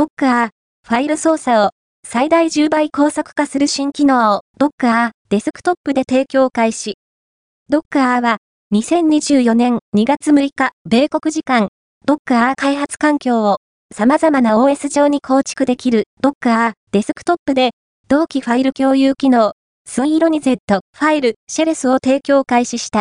Docker、ファイル操作を最大10倍高速化する新機能を Docker デスクトップで提供開始。Docker は2024年2月6日米国時間 Docker 開発環境を様々な OS 上に構築できる Docker デスクトップで同期ファイル共有機能、スイにロニゼファイルシェレスを提供開始した。